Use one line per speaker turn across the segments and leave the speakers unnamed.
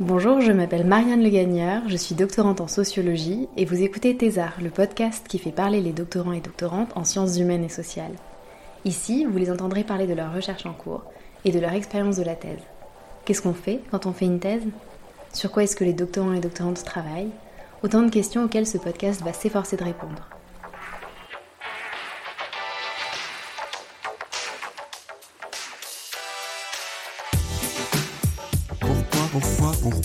Bonjour, je m'appelle Marianne Le Gagneur, je suis doctorante en sociologie et vous écoutez Thésard, le podcast qui fait parler les doctorants et doctorantes en sciences humaines et sociales. Ici, vous les entendrez parler de leur recherche en cours et de leur expérience de la thèse. Qu'est-ce qu'on fait quand on fait une thèse? Sur quoi est-ce que les doctorants et doctorantes travaillent? Autant de questions auxquelles ce podcast va s'efforcer de répondre.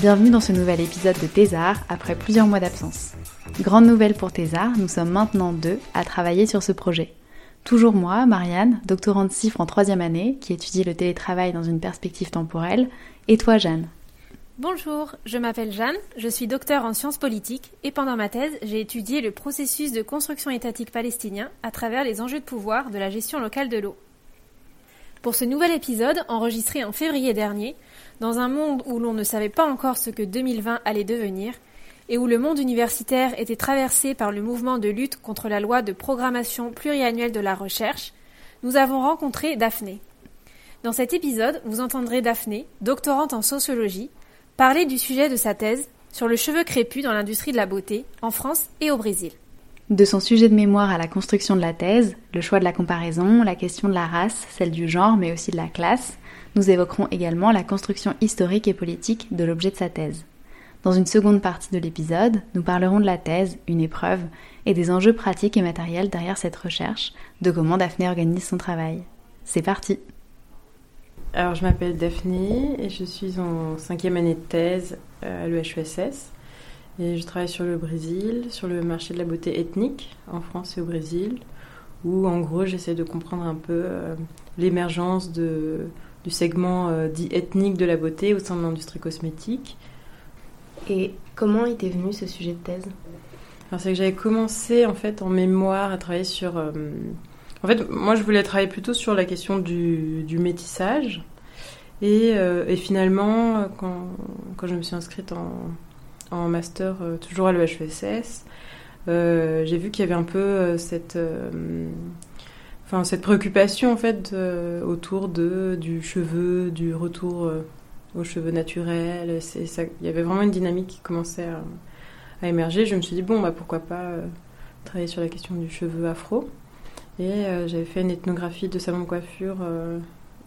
Bienvenue dans ce nouvel épisode de Thésard après plusieurs mois d'absence. Grande nouvelle pour Thésard, nous sommes maintenant deux à travailler sur ce projet. Toujours moi, Marianne, doctorante CIFRE en troisième année, qui étudie le télétravail dans une perspective temporelle, et toi Jeanne.
Bonjour, je m'appelle Jeanne, je suis docteur en sciences politiques et pendant ma thèse, j'ai étudié le processus de construction étatique palestinien à travers les enjeux de pouvoir de la gestion locale de l'eau. Pour ce nouvel épisode, enregistré en février dernier, dans un monde où l'on ne savait pas encore ce que 2020 allait devenir, et où le monde universitaire était traversé par le mouvement de lutte contre la loi de programmation pluriannuelle de la recherche, nous avons rencontré Daphné. Dans cet épisode, vous entendrez Daphné, doctorante en sociologie, parler du sujet de sa thèse sur le cheveu crépus dans l'industrie de la beauté en France et au Brésil.
De son sujet de mémoire à la construction de la thèse, le choix de la comparaison, la question de la race, celle du genre, mais aussi de la classe, nous évoquerons également la construction historique et politique de l'objet de sa thèse. Dans une seconde partie de l'épisode, nous parlerons de la thèse, une épreuve, et des enjeux pratiques et matériels derrière cette recherche, de comment Daphné organise son travail. C'est parti
Alors, je m'appelle Daphné et je suis en cinquième année de thèse à l'EHESS. Et je travaille sur le Brésil, sur le marché de la beauté ethnique en France et au Brésil, où en gros j'essaie de comprendre un peu euh, l'émergence de, du segment euh, dit ethnique de la beauté au sein de l'industrie cosmétique.
Et comment t'est venu ce sujet de thèse?
Alors, c'est que j'avais commencé en fait en mémoire à travailler sur. euh, en fait, moi je voulais travailler plutôt sur la question du, du métissage. Et, euh, et finalement, quand, quand je me suis inscrite en, en master, toujours à l'EHESS, j'ai vu qu'il y avait un peu cette. Enfin, cette préoccupation en fait autour de du cheveu, du retour euh, aux cheveux naturels. Il y avait vraiment une dynamique qui commençait à, émerger. Je me suis dit bon bah pourquoi pas euh, travailler sur la question du cheveu afro. Et euh, j'avais fait une ethnographie de salon de coiffure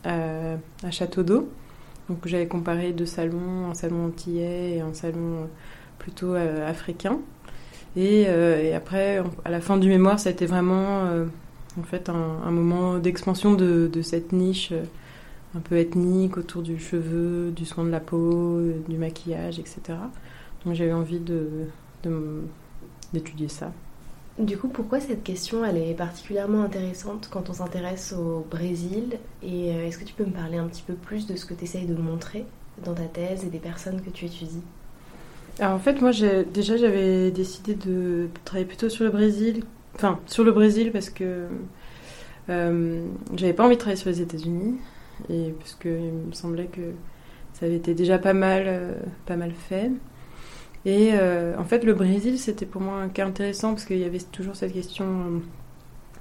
à, à Château d'Eau. Donc j'avais comparé deux salons, un salon antillais et un salon plutôt africain. Et, après, à la fin du mémoire, ça a été vraiment en fait un, un moment d'expansion de, de cette niche euh, un peu ethnique autour du cheveu, du soin de la peau, euh, du maquillage, etc. Donc j'avais envie de, d'étudier ça.
Du coup, pourquoi cette question elle est particulièrement intéressante quand on s'intéresse au Brésil? Et euh, est-ce que tu peux me parler un petit peu plus de ce que tu essayes de montrer dans ta thèse et des personnes que tu étudies?
Alors en fait, moi, j'ai- déjà, j'avais décidé de travailler plutôt sur le Brésil. Enfin, sur le Brésil parce que euh, j'avais pas envie de travailler sur les États-Unis et parce que il me semblait que ça avait été déjà pas mal, euh, pas mal fait. Et euh, en fait, le Brésil, c'était pour moi un cas intéressant parce qu'il y avait toujours cette question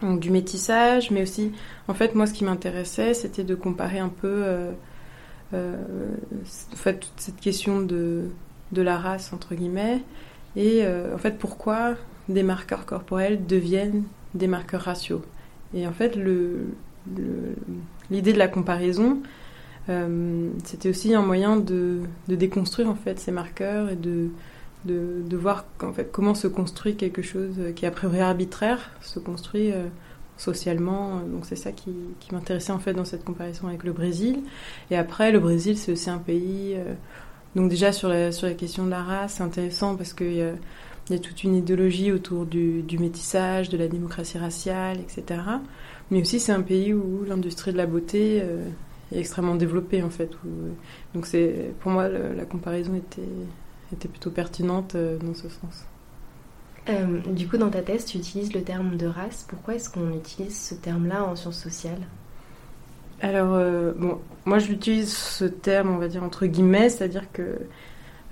du métissage, mais aussi, en fait, moi, ce qui m'intéressait, c'était de comparer un peu, en fait, toute cette question de de la race entre guillemets et en fait pourquoi des marqueurs corporels deviennent des marqueurs raciaux et en fait le le- l'idée de la comparaison euh, c'était aussi un moyen de, de déconstruire en fait ces marqueurs et de de, de voir en fait comment se construit quelque chose qui est a priori arbitraire se construit euh, socialement. Donc c'est ça qui, qui m'intéressait en fait dans cette comparaison avec le Brésil. Et après le Brésil c'est aussi un pays euh, donc déjà sur la, sur la question de la race, c'est intéressant parce a, il y a toute une idéologie autour du, du métissage, de la démocratie raciale, etc. mais aussi c'est un pays où l'industrie de la beauté est extrêmement développée en fait. donc c'est pour moi la comparaison était, était plutôt pertinente dans ce sens.
Euh, du coup, dans ta thèse, tu utilises le terme de race. Pourquoi est-ce qu'on utilise ce terme-là en sciences sociales?
Alors, euh, bon, moi j'utilise ce terme, on va dire entre guillemets, c'est-à-dire que euh,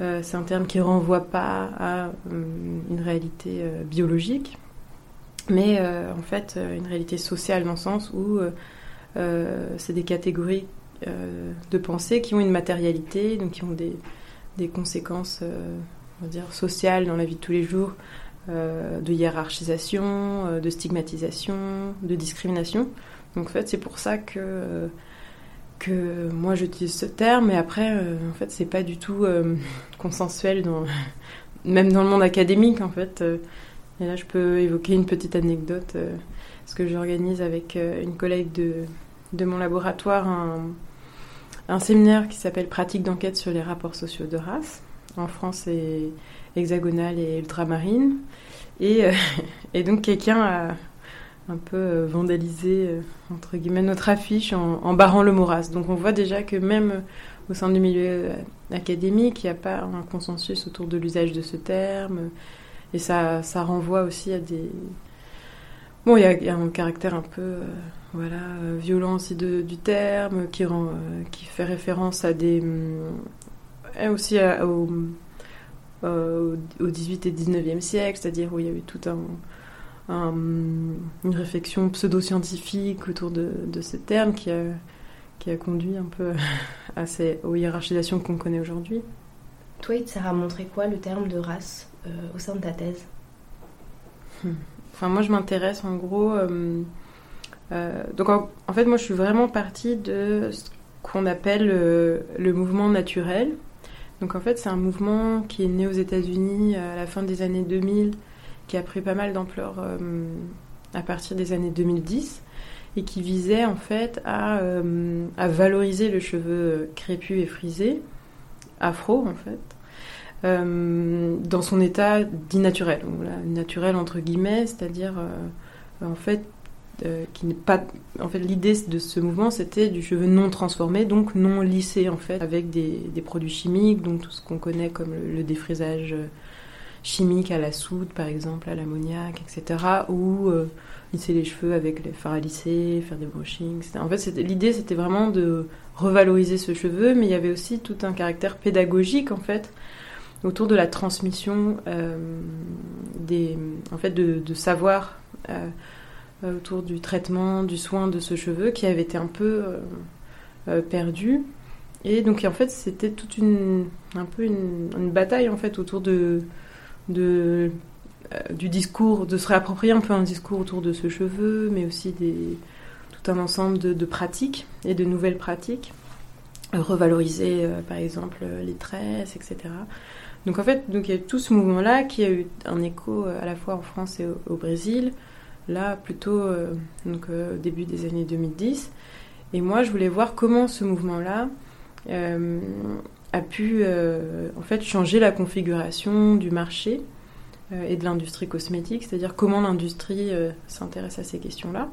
c'est un terme qui renvoie pas à une réalité biologique, mais en fait une réalité sociale dans le sens où c'est des catégories de pensée qui ont une matérialité, donc qui ont des, des conséquences on va dire, sociales dans la vie de tous les jours, euh, de hiérarchisation, euh, de stigmatisation, de discrimination. Donc en fait, c'est pour ça que, euh, que moi j'utilise ce terme, mais après, en fait, c'est pas du tout consensuel, dans, même dans le monde académique, en fait. et là, je peux évoquer une petite anecdote, parce que j'organise avec une collègue de, de mon laboratoire un, un séminaire qui s'appelle Pratique d'enquête sur les rapports sociaux de race. En France, et hexagonale et ultramarine. Et, euh, et donc quelqu'un a un peu euh, vandalisé, euh, entre guillemets, notre affiche en, barrant le mot race. Donc on voit déjà que même au sein du milieu académique, il n'y a pas un consensus autour de l'usage de ce terme. Et ça, ça renvoie aussi à des... Bon, il y, a, un caractère un peu voilà, violent aussi du terme, qui, rend, qui fait référence à des... aussi à, euh, au 18 et 19e siècle, c'est-à-dire où il y a eu toute un, une réflexion pseudo-scientifique autour de, de ce terme qui a, qui a conduit un peu à ces, aux hiérarchisations qu'on connaît aujourd'hui.
Toi, il te sert à montrer quoi le terme de race euh, au sein de ta thèse?
Hmm. Enfin, moi, je m'intéresse en gros. Euh, donc, en, fait, moi, je suis vraiment partie de ce qu'on appelle le mouvement naturel. Donc en fait, c'est un mouvement qui est né aux États-Unis à la fin des années 2000, qui a pris pas mal d'ampleur euh, à partir des années 2010 et qui visait en fait à, euh, valoriser le cheveu crépus et frisé, afro en fait, euh, dans son état dit naturel, naturel entre guillemets, c'est-à-dire en fait euh, qui n'est pas. En fait, l'idée de ce mouvement, c'était du cheveu non transformé, donc non lissé en fait, avec des produits chimiques, donc tout ce qu'on connaît comme le, défrisage euh, chimique à la soude, par exemple, à l'ammoniac, etc. Ou euh, lisser les cheveux avec les fards à lisser, faire des brushings. En fait, l'idée, c'était vraiment de revaloriser ce cheveu, mais il y avait aussi tout un caractère pédagogique en fait autour de la transmission des, en fait, de, de savoir. Euh, autour du traitement, du soin de ce cheveu qui avait été un peu euh, euh, perdu. Et donc en fait c'était toute une un peu une, bataille en fait autour de, de du discours, de se réapproprier un peu un discours autour de ce cheveu, mais aussi tout un ensemble de, pratiques et de nouvelles pratiques, revaloriser par exemple les tresses, etc. Donc en fait, donc il y a tout ce mouvement-là qui a eu un écho à la fois en France et au Brésil, là plutôt euh, donc, euh, début des années 2010. Et moi, je voulais voir comment ce mouvement-là euh, a pu en fait changer la configuration du marché et de l'industrie cosmétique, c'est-à-dire comment l'industrie s'intéresse à ces questions-là.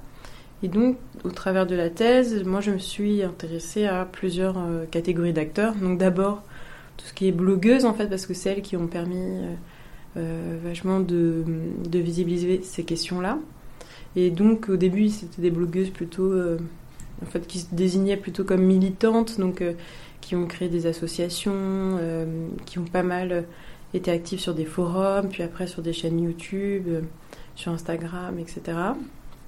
Et donc, au travers de la thèse, moi, je me suis intéressée à plusieurs catégories d'acteurs. Donc, d'abord, tout ce qui est blogueuse, en fait, parce que c'est elles qui ont permis vachement de, visibiliser ces questions-là. Et donc au début, c'était des blogueuses plutôt, euh, en fait, qui se désignaient plutôt comme militantes, donc euh, qui ont créé des associations, euh, qui ont pas mal été actives sur des forums, puis après sur des chaînes YouTube, sur Instagram, etc.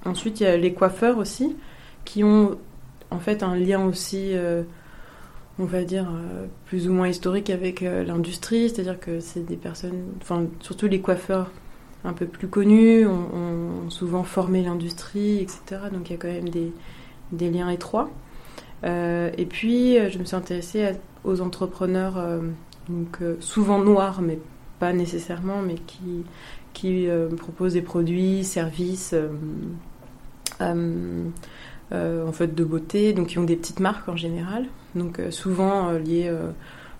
Ensuite, il y a les coiffeurs aussi, qui ont en fait un lien aussi on va dire, plus ou moins historique avec l'industrie, c'est-à-dire que c'est des personnes, enfin, surtout les coiffeurs un peu plus connus ont, souvent formé l'industrie, etc. Donc il y a quand même des liens étroits. Euh, et puis je me suis intéressée aux entrepreneurs, euh, donc, euh, souvent noirs, mais pas nécessairement, mais qui, qui proposent des produits, services. en fait de beauté, donc qui ont des petites marques en général, donc souvent liées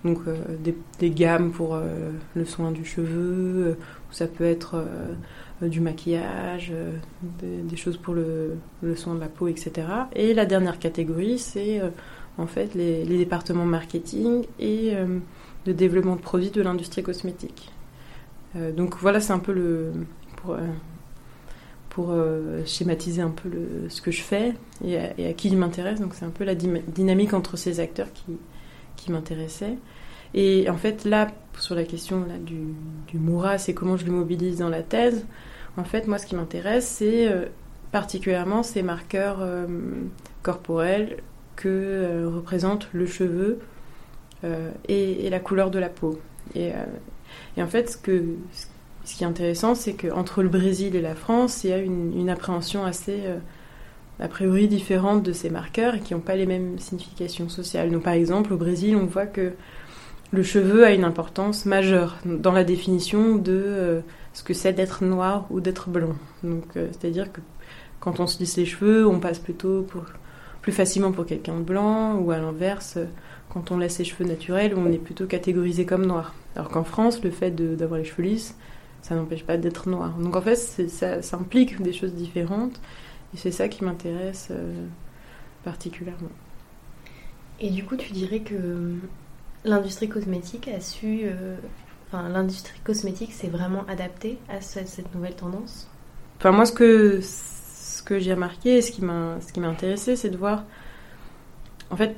donc des, gammes pour le soin du cheveu, ça peut être euh, du maquillage, des, choses pour le, soin de la peau, etc. Et la dernière catégorie, c'est en fait les, départements marketing et de développement de produits de l'industrie cosmétique. donc voilà, c'est un peu le pour, schématiser un peu ce que je fais et à, qui il m'intéresse. Donc c'est un peu la dynamique entre ces acteurs qui, qui m'intéressait. Et en fait, là, sur la question du, du Moura, c'est comment je le mobilise dans la thèse. En fait, moi, ce qui m'intéresse, c'est euh, particulièrement ces marqueurs euh, corporels que euh, représente le cheveu et, la couleur de la peau. Et, en fait, ce, qui est intéressant, c'est qu'entre le Brésil et la France, il y a une, appréhension assez a priori différentes de ces marqueurs et qui n'ont pas les mêmes significations sociales. Donc par exemple, au Brésil, on voit que le cheveu a une importance majeure dans la définition de ce que c'est d'être noir ou d'être blanc. Donc, euh, c'est-à-dire que quand on se lisse les cheveux, on passe plutôt plus facilement pour quelqu'un de blanc, ou à l'inverse, quand on laisse ses cheveux naturels, on est plutôt catégorisé comme noir. Alors qu'en France, le fait d'avoir les cheveux lisses, ça n'empêche pas d'être noir. Donc en fait, ça, implique des choses différentes, et c'est ça qui m'intéresse euh, particulièrement.
Et du coup, tu dirais que l'industrie cosmétique a su. Euh, enfin, l'industrie cosmétique s'est vraiment adaptée à cette, nouvelle tendance
Enfin, moi, ce que, ce que j'ai remarqué, ce qui m'a intéressé, c'est de voir. En fait,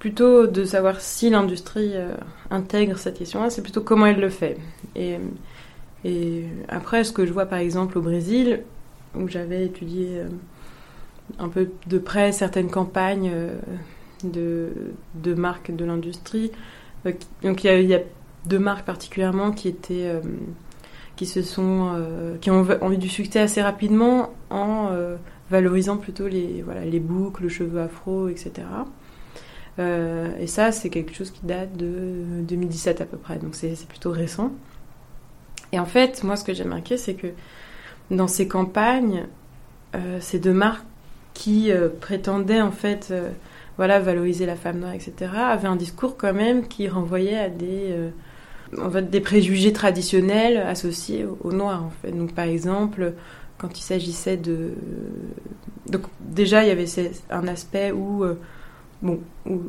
plutôt de savoir si l'industrie euh, intègre cette question-là, c'est plutôt comment elle le fait. Et, et après, ce que je vois par exemple au Brésil, où j'avais étudié euh, un peu de près certaines campagnes de, de marques de l'industrie. Euh, donc il y, a, deux marques particulièrement qui étaient euh, qui se sont euh, qui ont, eu du succès assez rapidement en valorisant plutôt les voilà les boucles, le cheveu afro, etc. et ça, c'est quelque chose qui date de 2017 à peu près, donc c'est plutôt récent. Et en fait, moi, ce que j'ai marqué, c'est que dans ces campagnes, ces deux marques qui prétendaient en fait voilà, valoriser la femme noire, etc., avait un discours quand même qui renvoyait à des, euh, en fait, des préjugés traditionnels associés au, noir, en fait. Donc, par exemple, quand il s'agissait de... Donc, déjà, il y avait un aspect où... Euh, bon, où,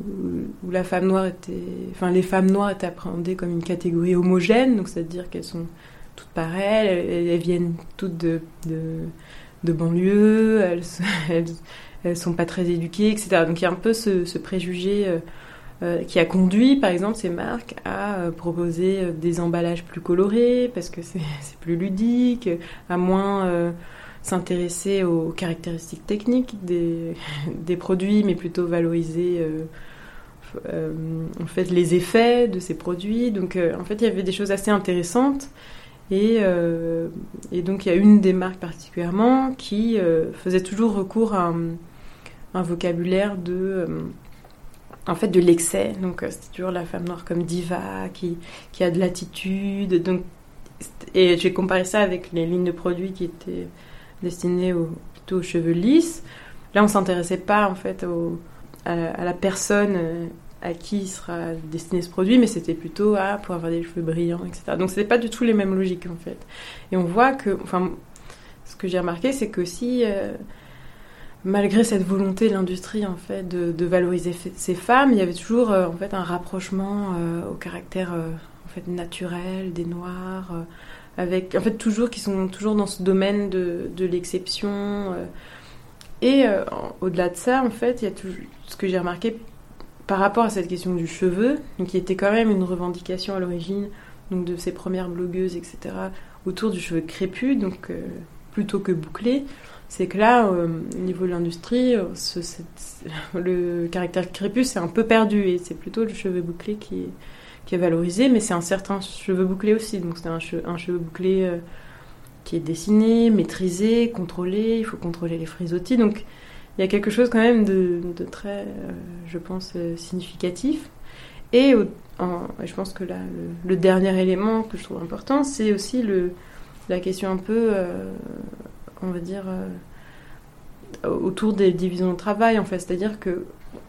la femme noire était, enfin les femmes noires étaient appréhendées comme une catégorie homogène, c'est-à-dire qu'elles sont toutes pareilles, elles, viennent toutes de, de, banlieue, elles, elles, elles sont pas très éduquées, etc. Donc il y a un peu ce, préjugé euh, euh, qui a conduit, par exemple, ces marques à euh, proposer des emballages plus colorés parce que c'est plus ludique, à moins s'intéresser aux caractéristiques techniques des, produits, mais plutôt valoriser en fait les effets de ces produits. Donc en fait, il y avait des choses assez intéressantes. Et, donc il y a une des marques particulièrement qui faisait toujours recours à, un vocabulaire de euh, en fait de l'excès. Donc euh, c'était toujours la femme noire comme diva, qui, qui a de l'attitude. Donc, et j'ai comparé ça avec les lignes de produits qui étaient destinées plutôt aux cheveux lisses. Là, on s'intéressait pas en fait à, la personne euh, à qui sera destiné ce produit, mais c'était plutôt à pour avoir des cheveux brillants, etc. Donc c'était pas du tout les mêmes logiques en fait. Et on voit que, enfin, ce que j'ai remarqué, c'est que si malgré cette volonté l'industrie en fait de, valoriser ces femmes, il y avait toujours euh, en fait un rapprochement euh, au caractère euh, en fait naturel des noirs, avec en fait toujours qui sont toujours dans ce domaine de, de l'exception. et au-delà de ça, en fait, il y a tout, ce que j'ai remarqué par rapport à cette question du cheveu, qui était quand même une revendication à l'origine donc de ces premières blogueuses, etc., autour du cheveu crépus, donc plutôt que bouclé c'est que là, euh, au niveau de l'industrie, euh, le caractère crépus c'est un peu perdu et c'est plutôt le cheveu bouclé qui est, est valorisé, mais c'est un certain cheveu bouclé aussi. Donc c'est un, un, cheveu bouclé euh, qui est dessiné, maîtrisé, contrôlé, il faut contrôler les frisottis. Donc il y a quelque chose quand même de, très, je pense, significatif. Et je pense que là, le, dernier élément que je trouve important, c'est aussi le, la question un peu on va dire, euh, autour des divisions de travail, en fait. C'est-à-dire que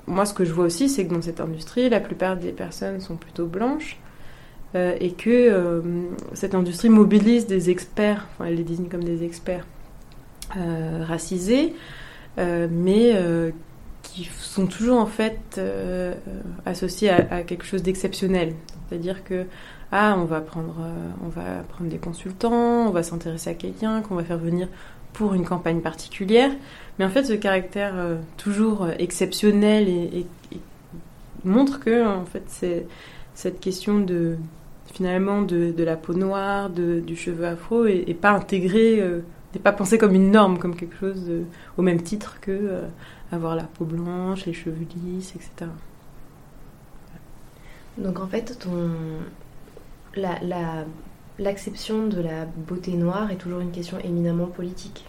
moi, ce que je vois aussi, c'est que dans cette industrie, la plupart des personnes sont plutôt blanches. et que cette industrie mobilise des experts, elle les désigne comme des experts racisés, mais qui sont toujours en fait associés à, à, quelque chose d'exceptionnel. C'est-à-dire que ah, on va prendre, on va prendre des consultants, on va s'intéresser à quelqu'un qu'on va faire venir pour une campagne particulière. Mais en fait, ce caractère euh, toujours euh, exceptionnel montre que en fait, c'est cette question de finalement de, la peau noire, de, du cheveu afro, et, pas intégrée, euh, n'est pas pensé comme une norme, comme quelque chose au même titre que avoir la peau blanche, les cheveux lisses, etc.
Donc en fait, ton la, l'acception de la beauté noire est toujours une question éminemment politique.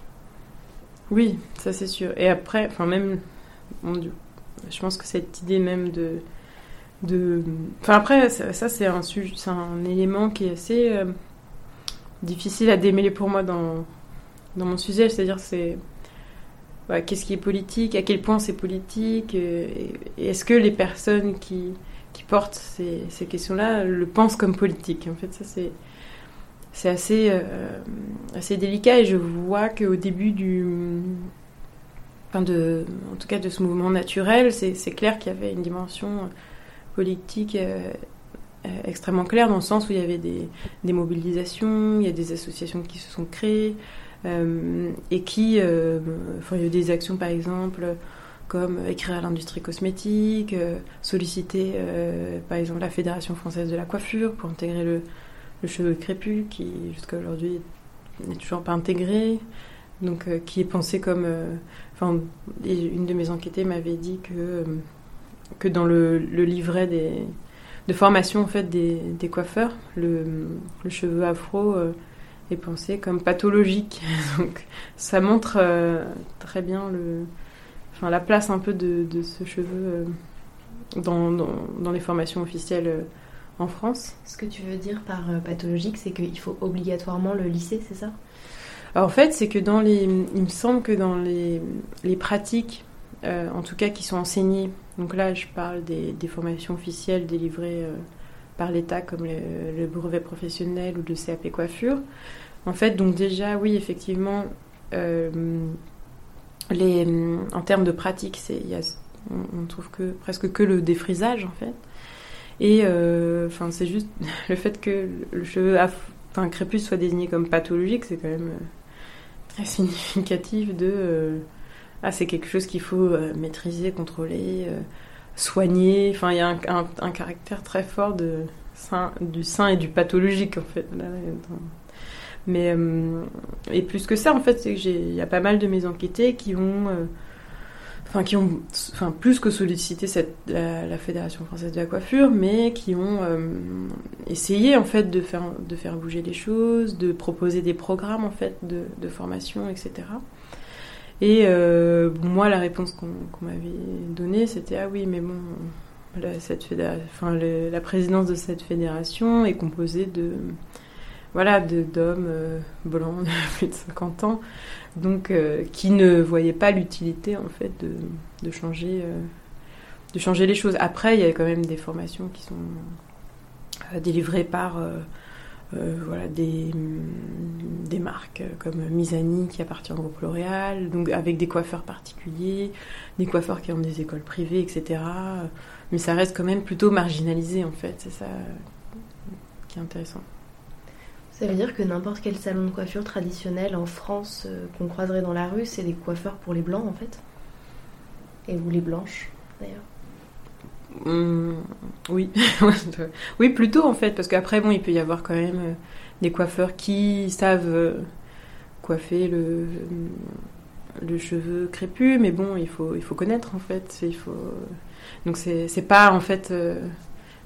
Oui, ça c'est sûr. Et après, enfin même, je pense que cette idée même de, de, enfin après, ça, c'est un c'est un élément qui est assez euh, difficile à démêler pour moi dans dans mon sujet, c'est-à-dire c'est qu'est-ce qui est politique, à quel point c'est politique, euh, est-ce que les personnes qui, qui portent ces, questions-là le pensent comme politique. En fait, ça c'est c'est assez, euh, assez délicat et je vois qu'au début du. Enfin de, en tout cas de ce mouvement naturel, c'est clair qu'il y avait une dimension politique euh, euh, extrêmement claire dans le sens où il y avait des, des mobilisations, il y a des associations qui se sont créées et qui. enfin, il y a eu des actions par exemple comme écrire à l'industrie cosmétique, solliciter par exemple la Fédération française de la coiffure pour intégrer le, cheveu crépus qui jusqu'à aujourd'hui n'est toujours pas intégré, donc euh, qui est pensé comme. Euh, une de mes enquêtées m'avait dit que euh, que dans le, livret des, de formation en fait des, des coiffeurs, le, le, cheveu afro est pensé comme pathologique. donc ça montre très bien le, enfin, la place un peu de, de ce cheveu dans, dans, dans, les formations officielles en France.
Ce que tu veux dire par euh, pathologique, c'est qu'il faut obligatoirement le lisser, c'est ça?
En fait, c'est que dans les. Il me semble que dans les, les pratiques, euh, en tout cas qui sont enseignées, donc là je parle des, des formations officielles délivrées euh, par l'État comme le, brevet professionnel ou le CAP coiffure. En fait, donc déjà, oui, effectivement, les, en termes de pratique, on, on trouve que presque que le défrisage en fait. Et euh, c'est juste le fait que le cheveu enfin, crépus soit désigné comme pathologique, c'est quand même euh, très significatif de euh, ah c'est quelque chose qu'il faut maîtriser, contrôler, soigner. Enfin, il y a un, caractère très fort du sain et du pathologique en fait. Mais et plus que ça, en fait, c'est que il y a pas mal de mes enquêtés qui ont enfin qui ont enfin plus que sollicité cette, la, Fédération française de la coiffure, mais qui ont euh, essayé en fait de faire de faire bouger les choses, de proposer des programmes en fait de, formation, etc. Et euh, moi, la réponse qu'on m'avait donnée, c'était ah oui, mais bon, la présidence de cette fédération est composée de voilà d'hommes euh, blancs de plus de 50 ans donc euh, qui ne voyaient pas l'utilité en fait de, de changer euh, de changer les choses. Après, il y a quand même des formations qui sont délivrées par voilà des, des marques comme Misani qui appartient au groupe L'Oréal, donc avec des coiffeurs particuliers, des coiffeurs qui ont des écoles privées, etc. Mais ça reste quand même plutôt marginalisé en fait, c'est ça qui est intéressant.
Ça veut dire que n'importe quel salon de coiffure traditionnel en France euh, qu'on croiserait dans la rue, c'est des coiffeurs pour les blancs en fait Et vous les blanches d'ailleurs
mmh, Oui, oui plutôt en fait, parce qu'après bon, il peut y avoir quand même euh, des coiffeurs qui savent euh, coiffer le, le cheveu crépus, mais bon, il faut, il faut connaître en fait. Il faut... Donc c'est pas en fait. je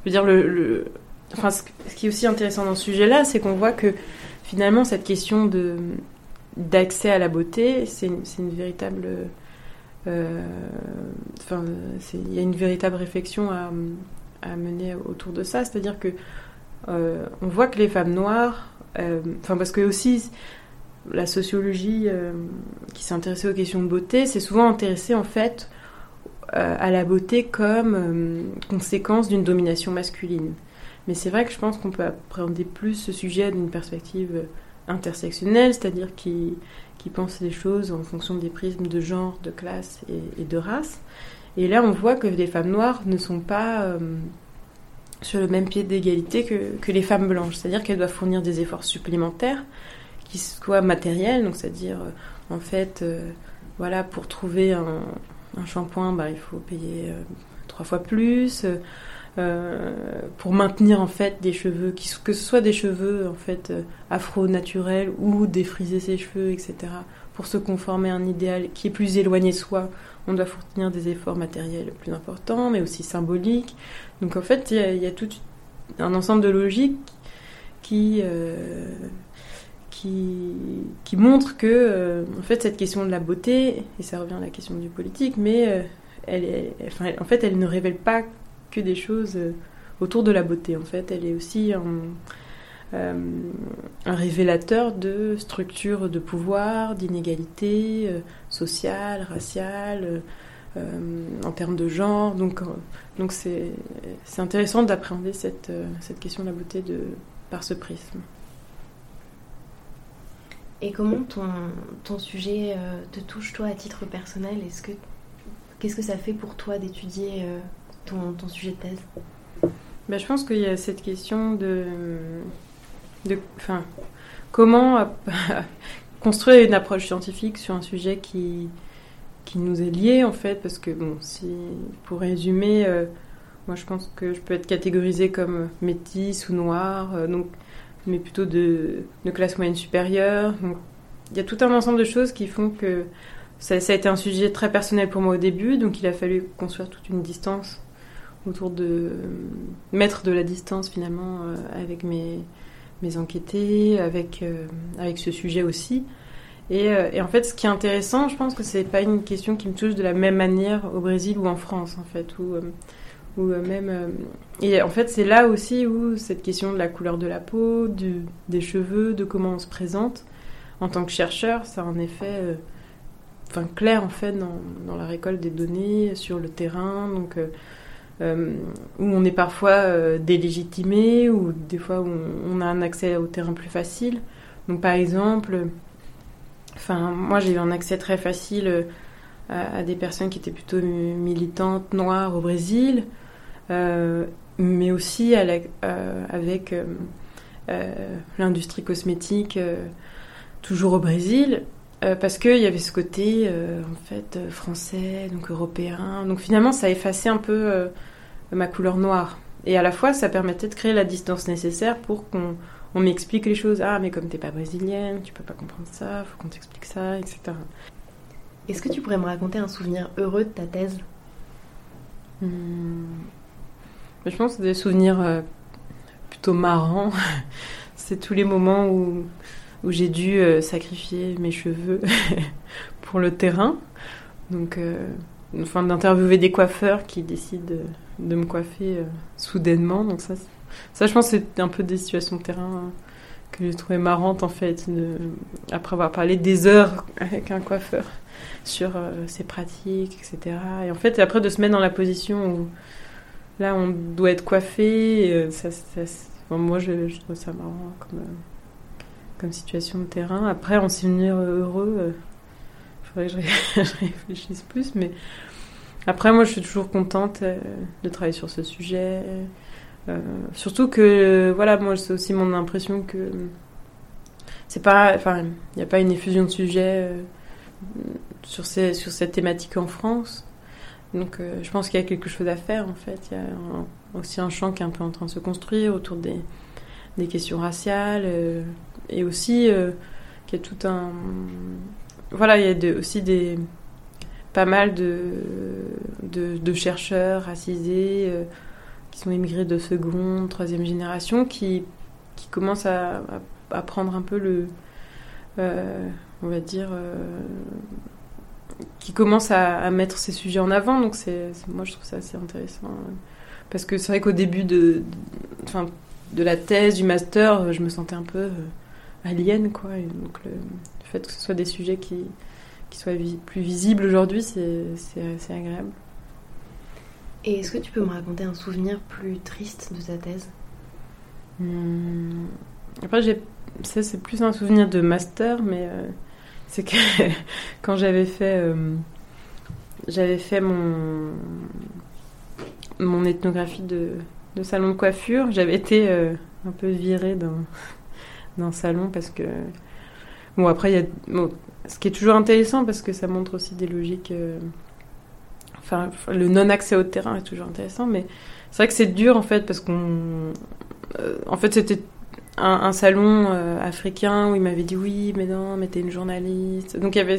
veux dire, le enfin, ce, qui est aussi intéressant dans ce sujet-là, c'est qu'on voit que finalement, cette question de, d'accès à la beauté, c'est une, véritable. Euh, il y a une véritable réflexion à, à mener autour de ça. C'est-à-dire que euh, on voit que les femmes noires, euh, enfin, parce que aussi la sociologie qui s'est intéressée aux questions de beauté, s'est souvent intéressée en fait à la beauté comme conséquence d'une domination masculine. Mais c'est vrai que je pense qu'on peut appréhender plus ce sujet d'une perspective intersectionnelle, c'est-à-dire qui, qui pense les choses en fonction des prismes de genre, de classe et, de race. Et là, on voit que les femmes noires ne sont pas euh, sur le même pied d'égalité que, que, les femmes blanches. C'est-à-dire qu'elles doivent fournir des efforts supplémentaires qui soient matériels, donc c'est-à-dire, euh, en fait, euh, voilà, pour trouver un, un shampoing, bah, il faut payer trois fois plus. Pour maintenir en fait des cheveux, que ce soit des cheveux en fait afro-naturels ou défriser ses cheveux, etc. Pour se conformer à un idéal qui est plus éloigné de soi, on doit fournir des efforts matériels plus importants, mais aussi symboliques. Donc en fait, il y, a tout un ensemble de logiques qui, euh, qui, qui montrent que euh, en fait, cette question de la beauté, et ça revient à la question du politique, mais euh, elle en fait, elle ne révèle pas que des choses autour de la beauté. En fait, elle est aussi un euh, révélateur de structures de pouvoir, d'inégalités euh, sociales, raciales, euh, en termes de genre. Donc, donc c'est, c'est intéressant d'appréhender cette, cette question de la beauté de, par ce prisme.
Et comment ton, ton sujet te touche toi à titre personnel? Est-ce que, Qu'est-ce que ça fait pour toi d'étudier ton, ton sujet de thèse
ben, Je pense qu'il y a cette question de de, enfin, comment euh, construire une approche scientifique sur un sujet qui, qui nous est lié en fait, parce que bon, si pour résumer, euh, moi je pense que je peux être catégorisée comme métisse ou noire, euh, donc, mais plutôt de, de, classe moyenne supérieure. Donc, il y a tout un ensemble de choses qui font que ça, ça, a été un sujet très personnel pour moi au début, donc il a fallu construire toute une distance autour de mettre de la distance finalement avec mes mes enquêtés, avec, euh, avec ce sujet aussi. Euh, et, en fait, ce qui est intéressant, je pense que c'est pas une question qui me touche de la même manière au Brésil ou en France, en fait, ou, euh, ou même. et en fait, c'est là aussi où cette question de la couleur de la peau, du, des cheveux, de comment on se présente en tant que chercheur, ça a un effet, clair en fait dans, dans, la récolte des données sur le terrain. Donc euh, où on est parfois euh, délégitimé, ou des fois où on, a un accès au terrain plus facile. Donc par exemple, enfin moi j'ai eu un accès très facile euh, à, des personnes qui étaient plutôt militantes noires au Brésil, mais aussi avec l'industrie cosmétique toujours au Brésil. Parce qu'il y avait ce côté en fait français, donc européen. Donc finalement, ça a effacé un peu ma couleur noire. Et à la fois, ça permettait de créer la distance nécessaire pour qu'on on m'explique les choses. Ah, mais comme t'es pas brésilienne, tu peux pas comprendre ça, faut qu'on t'explique ça, etc.
Est-ce que tu pourrais me raconter un souvenir heureux de ta thèse?
Hmm. Je pense que c'est des souvenirs euh, plutôt marrants. c'est tous les moments où, où j'ai dû euh, sacrifier mes cheveux pour le terrain. Donc, euh, enfin, d'interviewer des coiffeurs qui décident de me coiffer euh, soudainement. Donc ça, ça, je pense, c'est un peu des situations de terrain hein, que j'ai trouvé marrantes en fait, après avoir parlé des heures avec un coiffeur sur ses pratiques, etc. Et en fait, après de se mettre dans la position où là, on doit être coiffé, moi, je, trouve ça marrant comme situation de terrain. Après, en souvenir heureux, il faudrait que je, réfléchisse plus, mais après, moi, je suis toujours contente euh, de travailler sur ce sujet. Euh, surtout que, voilà, moi, c'est aussi mon impression que c'est pas, enfin, il n'y a pas une effusion de sujets euh, sur, ces, sur cette thématique en France. Donc, je pense qu'il y a quelque chose à faire, en fait. Il y a aussi un champ qui est un peu en train de se construire autour des, des questions raciales et aussi qu'il y a tout un. Voilà, il y a aussi des pas mal de, de, chercheurs racisés euh, qui sont immigrés de seconde, troisième génération, qui, qui commencent à, à, prendre un peu le. Euh, on va dire. Euh, qui commencent à, mettre ces sujets en avant. Donc, c'est, moi, je trouve ça assez intéressant. Parce que c'est vrai qu'au début de, enfin, de la thèse, du master, je me sentais un peu alien, quoi. donc, le fait que ce soit des sujets qui qui soit plus visible aujourd'hui, c'est agréable.
Et est-ce que tu peux me raconter un souvenir plus triste de ta thèse?
Hum, Après, j'ai... ça, c'est plus un souvenir de master, mais euh, c'est que quand j'avais fait, euh, j'avais fait mon, mon ethnographie de, de salon de coiffure, j'avais été euh, un peu virée d'un, d'un salon parce que. Bon, après, il y a. Bon, ce qui est toujours intéressant parce que ça montre aussi des logiques. euh, Enfin, le non-accès au terrain est toujours intéressant, mais c'est vrai que c'est dur en fait parce qu'on. euh, en fait, c'était un, salon euh, africain où il m'avait dit oui, mais non, mais t'es une journaliste. Donc il y avait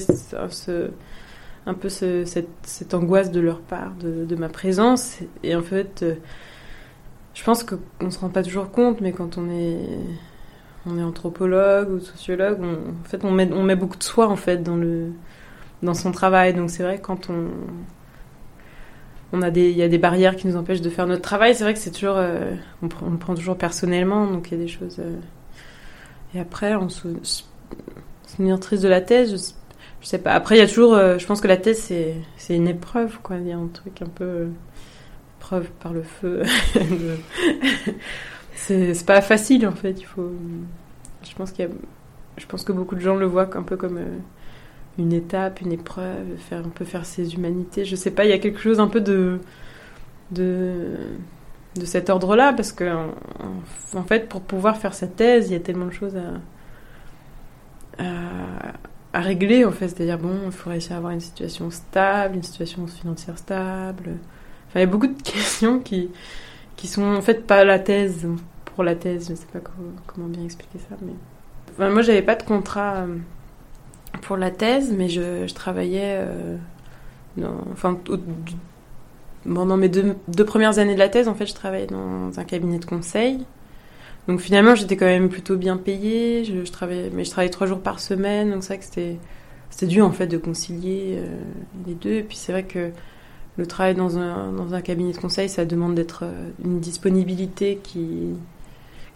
un peu ce- cette, angoisse de leur part de, ma présence. Et en fait, je pense qu'on se rend pas toujours compte, mais quand on est on est anthropologue ou sociologue, on, en fait, on met, beaucoup de soi en fait dans le dans son travail. Donc c'est vrai quand on on a des il y a des barrières qui nous empêchent de faire notre travail. C'est vrai que c'est toujours euh, on, le prend toujours personnellement. Donc il y a des choses. euh, Et après, on se souvenir triste de la thèse. Je, je sais pas. Après, il y a toujours. euh, je pense que la thèse c'est c'est une épreuve quoi. Il y a un truc un peu épreuve par le feu. c'est pas facile en fait. Il faut. Je pense qu'il y a. Je pense que beaucoup de gens le voient un peu comme euh, une étape, une épreuve, faire un peu faire ses humanités. Je sais pas. Il y a quelque chose un peu de de de cet ordre-là parce que en fait, pour pouvoir faire sa thèse, il y a tellement de choses à à, à régler en fait. C'est-à-dire bon, il faut réussir à avoir une situation stable, une situation financière stable. Enfin, il y a beaucoup de questions qui qui sont en fait pas la thèse pour la thèse. Je sais pas comment, bien expliquer ça, mais enfin, moi j'avais pas de contrat euh, pour la thèse, mais je, travaillais euh, enfin pendant mes deux, premières années de la thèse, en fait, je travaillais dans un cabinet de conseil. Donc finalement, j'étais quand même plutôt bien payée. Je, je mais je travaillais trois jours par semaine, donc c'est vrai que c'était dur en fait de concilier euh, les deux. Puis c'est vrai que le travail dans un, dans un cabinet de conseil, ça demande d'être euh, une disponibilité qui,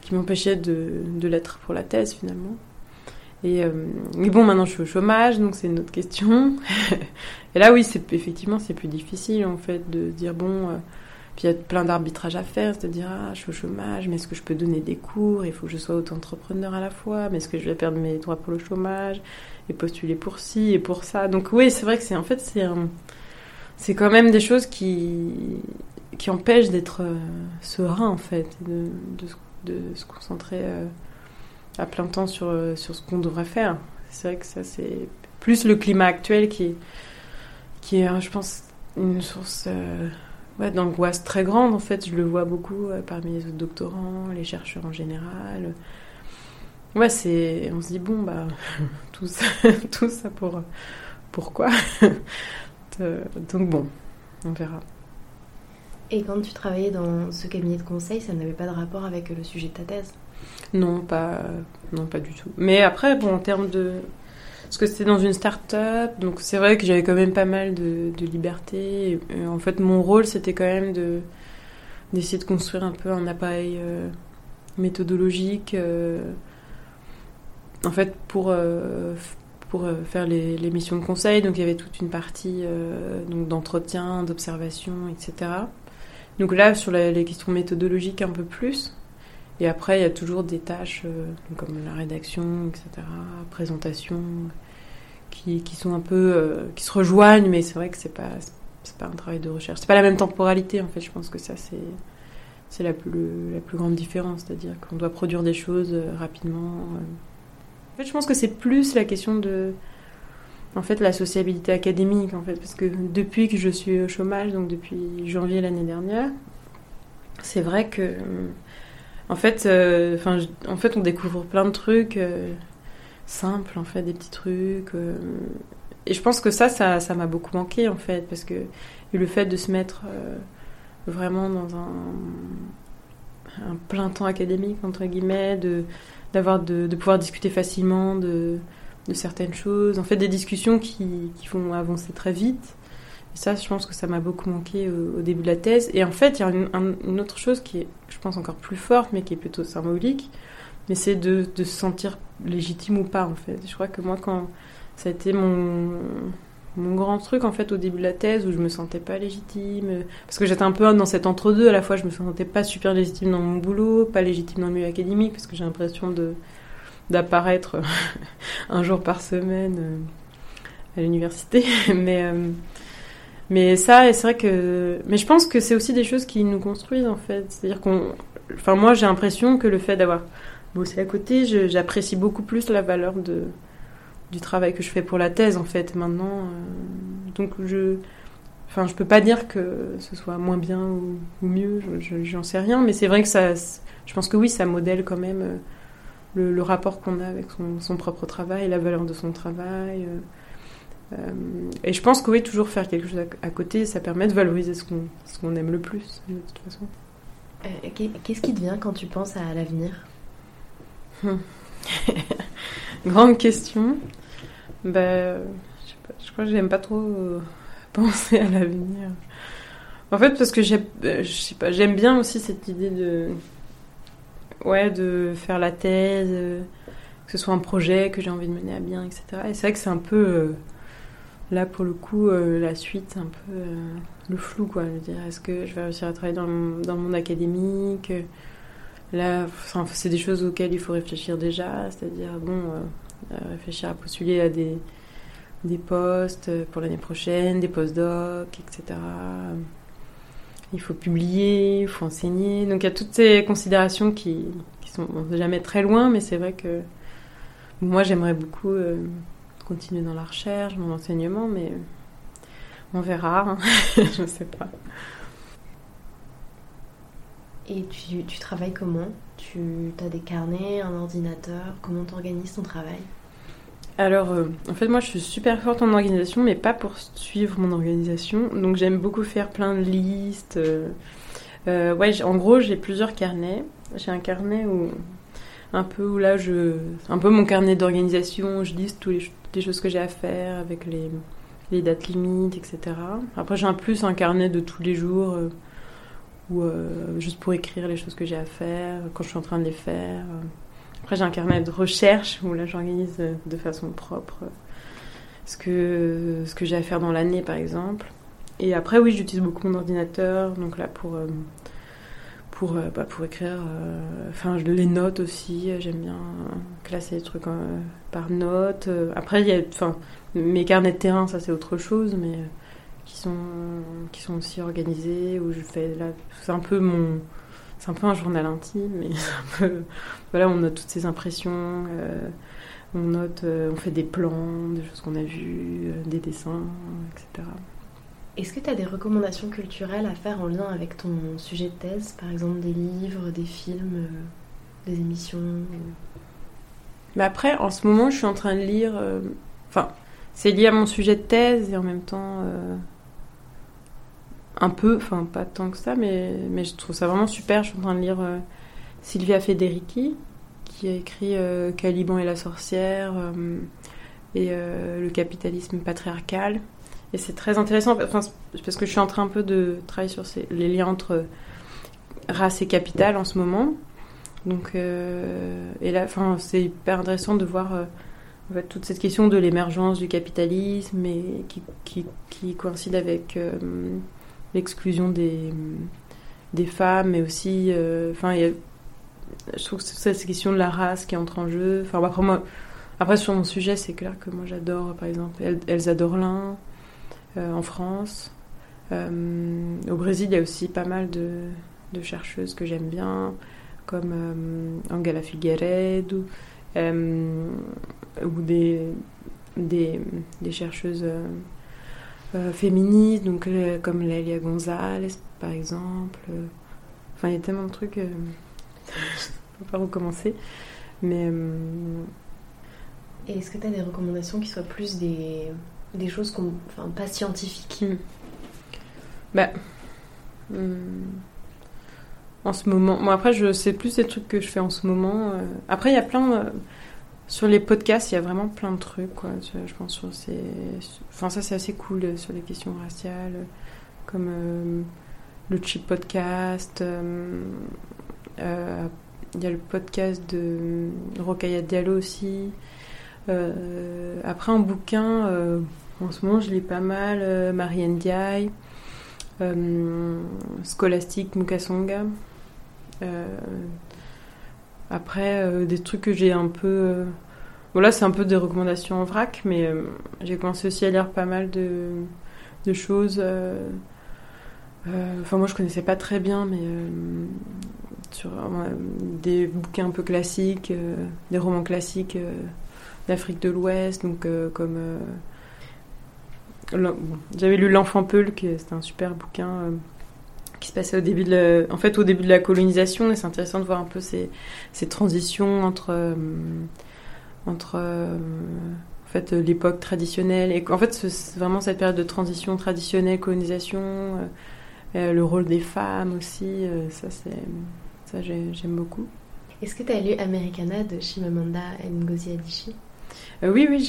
qui m'empêchait de, de l'être pour la thèse finalement. Et, euh, mais bon, maintenant je suis au chômage, donc c'est une autre question. et là, oui, c'est effectivement c'est plus difficile en fait de dire bon. euh, puis il y a plein d'arbitrages à faire, c'est-à-dire ah, je suis au chômage, mais est-ce que je peux donner des cours? Il faut que je sois auto-entrepreneur à la fois, mais est-ce que je vais perdre mes droits pour le chômage? Et postuler pour ci et pour ça Donc oui, c'est vrai que c'est en fait c'est un- c'est quand même des choses qui qui empêchent d'être euh, serein en fait, de, de, de se concentrer euh, à plein temps sur euh, sur ce qu'on devrait faire. C'est vrai que ça c'est plus le climat actuel qui qui est, euh, je pense, une source d'angoisse très grande. En fait, je le vois beaucoup parmi les autres doctorants, les chercheurs en général. Ouais, c'est. On se dit, bon, bah, tout ça, tout ça pour. Pourquoi? Euh, Donc, bon, on verra.
Et quand tu travaillais dans ce cabinet de conseil, ça n'avait pas de rapport avec le sujet de ta thèse?
Non, pas, non, pas du tout. Mais après, bon, en termes de. Parce que c'était dans une start-up, donc c'est vrai que j'avais quand même pas mal de, de liberté. Et, euh, en fait, mon rôle, c'était quand même de d'essayer de construire un peu un appareil euh, méthodologique. euh, en fait, pour, euh, pour euh, faire les, missions de conseil, donc il y avait toute une partie euh, donc d'entretien, d'observation, etc. Donc là, sur les questions méthodologiques, un peu plus. Et après, il y a toujours des tâches euh, comme la rédaction, etc., présentation, qui, qui sont un peu. qui se rejoignent, mais c'est vrai que c'est pas, pas un travail de recherche. C'est pas la même temporalité, en fait. Je pense que ça, c'est. La plus, la plus grande différence, c'est-à-dire qu'on doit produire des choses rapidement. En fait, je pense que c'est plus la question de, en fait, la sociabilité académique, en fait, parce que depuis que je suis au chômage, donc depuis janvier l'année dernière, c'est vrai que, euh, en fait, euh, en fait, on découvre plein de trucs euh, simples, en fait, des petits trucs. et je pense que ça, ça, ça m'a beaucoup manqué, en fait, parce que le fait de se mettre vraiment dans un, un plein temps académique, entre guillemets, de d'avoir de, pouvoir discuter facilement de, certaines choses, en fait des discussions qui, qui vont avancer très vite. Et ça, je pense que ça m'a beaucoup manqué au, début de la thèse. Et en fait, il y a une, un- une autre chose qui est, je pense, encore plus forte, mais qui est plutôt symbolique, mais c'est de se sentir légitime ou pas, en fait. Je crois que moi, quand ça a été mon, mon grand truc en fait au début de la thèse où je me sentais pas légitime parce que j'étais un peu dans cet entre-deux à la fois je me sentais pas super légitime dans mon boulot pas légitime dans le milieu académique parce que j'ai l'impression de d'apparaître un jour par semaine euh, à l'université. Mais euh, mais ça c'est vrai que mais je pense que c'est aussi des choses qui nous construisent en fait. C'est-à-dire qu'on enfin moi j'ai l'impression que le fait d'avoir bossé à côté j'apprécie beaucoup plus la valeur de du travail que je fais pour la thèse en fait maintenant. Euh, donc je, enfin je peux pas dire que ce soit moins bien ou, mieux, j'en sais rien, mais c'est vrai que ça, je pense que oui, ça modèle quand même euh, le, rapport qu'on a avec son, propre travail, la valeur de son travail. Euh, et je pense que oui, toujours faire quelque chose à, côté, ça permet de valoriser ce qu'on ce qu'on aime le plus, de toute façon.
Qu'est-ce qui te vient quand tu penses à l'avenir? Hum.
Grande question. Ben, je, je crois que j'aime pas trop euh, penser à l'avenir. En fait, parce que j'aime, euh, j'aime bien aussi cette idée de, ouais, de faire la thèse, euh, que ce soit un projet que j'ai envie de mener à bien, etc. Et c'est vrai que c'est un peu, là pour le coup, la suite, un peu le flou, quoi. Est-ce que je vais réussir à travailler dans dans le monde académique? Là, c'est des choses auxquelles il faut réfléchir déjà, c'est-à-dire, bon, euh, réfléchir à postuler à des, des postes pour l'année prochaine, des post-docs, etc. Il faut publier, il faut enseigner. Donc il y a toutes ces considérations qui, qui sont jamais très loin, mais c'est vrai que moi j'aimerais beaucoup euh, continuer dans la recherche, mon enseignement, mais on verra, hein. je ne sais pas.
Et tu, travailles comment? Tu as des carnets, un ordinateur? Comment tu organises ton travail?
Alors, euh, en fait, moi, je suis super forte en organisation, mais pas pour suivre mon organisation. Donc, j'aime beaucoup faire plein de listes. Euh, euh, ouais, en gros, j'ai plusieurs carnets. J'ai un carnet où, un peu là, je, un peu mon carnet d'organisation. Je liste toutes les, choses que j'ai à faire avec les dates limites, etc. Après, j'ai un plus un carnet de tous les jours ou euh, juste pour écrire les choses que j'ai à faire, quand je suis en train de les faire. Après, j'ai un carnet de recherche où là, j'organise de façon propre ce que, ce que j'ai à faire dans l'année, par exemple. Et après, oui, j'utilise beaucoup mon ordinateur, donc là, pour, euh, pour, euh, bah, pour écrire. Enfin, les notes aussi, j'aime bien classer les trucs par notes. Après, il y a. Mes carnets de terrain, ça, c'est autre chose, mais qui sont, qui sont aussi organisés, où je fais là, c'est un peu mon, c'est un peu un journal intime, mais un peu, voilà, on note toutes ces impressions, euh, on note, euh, on fait des plans, des choses qu'on a vues, euh, des dessins, etc.
Est-ce que tu as des recommandations culturelles à faire en lien avec ton sujet de thèse, par exemple des livres, des films, des émissions
Mais après, en ce moment, je suis en train de lire, enfin, c'est lié à mon sujet de thèse et en même temps un peu, enfin pas tant que ça, mais, mais je trouve ça vraiment super. Je suis en train de lire euh, Sylvia Federici, qui a écrit euh, Caliban et la sorcière euh, et le capitalisme patriarcal. Et c'est très intéressant parce que je suis en train un peu de travailler sur les liens entre race et capital en ce moment. Donc, et là, enfin, c'est hyper intéressant de voir toute cette question de l'émergence du capitalisme et qui, qui coïncide avec l'exclusion des, des femmes, mais aussi, euh, enfin, je trouve que c'est cette question de la race qui entre en jeu. Enfin, après, moi, après sur mon sujet, c'est clair que moi j'adore, par exemple, Elsa Dorlin euh, en France. Euh, au Brésil, il y a aussi pas mal de, de chercheuses que j'aime bien, comme Angela Figueiredo, ou des, des chercheuses euh, féministes, donc euh, comme Lélia Gonzalez par exemple. Enfin, il y a tellement de trucs, euh, je ne peux pas recommencer. Mais.
Et est-ce que tu as des recommandations qui soient plus des, des choses enfin, pas scientifiques?
Bah. Hmm. En ce moment. Bon, après, je sais plus des trucs que je fais en ce moment. Après, il y a plein. Sur les podcasts, il y a vraiment plein de trucs. Je pense. Enfin, ça, c'est assez cool euh, sur les questions raciales, comme euh, le Chip Podcast. Euh, il y a le podcast de Rokaya Diallo aussi. après, un bouquin, En ce moment, je lis pas mal euh, Marianne Diaye, euh, Scholastic Mukasonga. Après, euh, des trucs que j'ai un peu. euh, Voilà, c'est un peu des recommandations en vrac, mais euh, j'ai commencé aussi à lire pas mal de, choses. euh, Enfin, moi, je connaissais pas très bien, mais des bouquins un peu classiques, des romans classiques d'Afrique de l'Ouest, donc comme. bon, J'avais lu L'Enfant Peul, qui c'était un super bouquin qui se passait au début de la, en fait, au début de la colonisation, et c'est intéressant de voir un peu ces, ces transitions entre. euh, entre euh, en fait, l'époque traditionnelle et en fait c'est- vraiment cette période de transition traditionnelle colonisation euh, le rôle des femmes aussi ça c'est ça j'ai- j'aime beaucoup
Est-ce que tu as lu Americana de Chimamanda Ngozi Adichie?
Euh, oui oui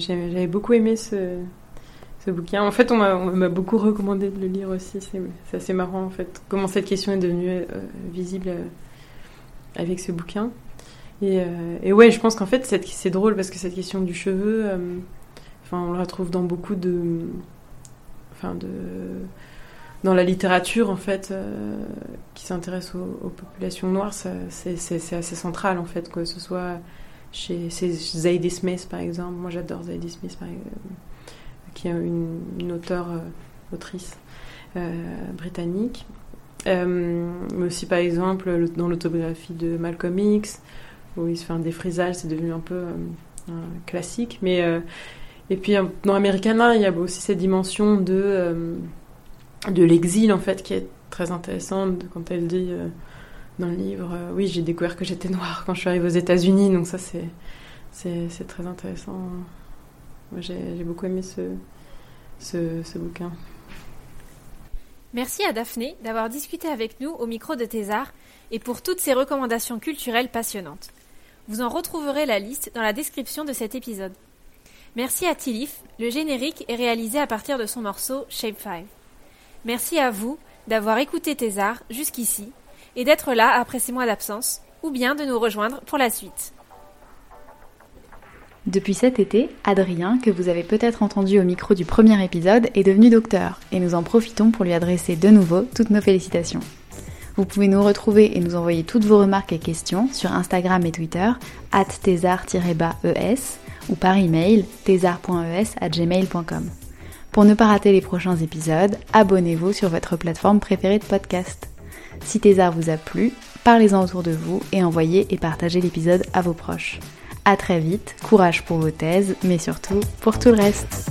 j'avais beaucoup aimé ce ce bouquin. En fait on m'a beaucoup recommandé de le lire aussi. C'est assez marrant en fait comment cette question est devenue euh, visible euh, avec ce bouquin. Et, euh, ouais je pense qu'en fait c'est drôle parce que cette question du cheveu euh, enfin on la retrouve dans beaucoup de enfin de dans la littérature en fait qui s'intéresse aux, aux populations noires. C'est, assez central en fait que ce soit chez Zadie Smith par exemple. Moi j'adore Zadie Smith par exemple, qui est une, une auteure euh, autrice euh, britannique. Euh, mais aussi par exemple le- dans l'autobiographie de Malcolm X où il se fait un défrisage c'est devenu un peu un classique. Mais et puis dans Americana il y a aussi cette dimension de de l'exil en fait qui est très intéressante. Quand elle dit dans le livre oui j'ai découvert que j'étais noire quand je suis arrivée aux États-Unis donc ça c'est c'est très intéressant j'ai beaucoup aimé ce bouquin
Merci à Daphné d'avoir discuté avec nous au micro de Thésar et pour toutes ces recommandations culturelles passionnantes. Vous en retrouverez la liste dans la description de cet épisode. Merci à Tilif, le générique est réalisé à partir de son morceau Shape 5. Merci à vous d'avoir écouté Thésar jusqu'ici et d'être là après ces mois d'absence, ou bien de nous rejoindre pour la suite.
Depuis cet été, Adrien, que vous avez peut-être entendu au micro du premier épisode, est devenu docteur et nous en profitons pour lui adresser de nouveau toutes nos félicitations. Vous pouvez nous retrouver et nous envoyer toutes vos remarques et questions sur Instagram et Twitter, at thésar-es ou par email thésar.es@gmail.com. Pour ne pas rater les prochains épisodes, abonnez-vous sur votre plateforme préférée de podcast. Si Thésar vous a plu, parlez-en autour de vous et envoyez et partagez l'épisode à vos proches. À très vite, courage pour vos thèses, mais surtout pour tout le reste.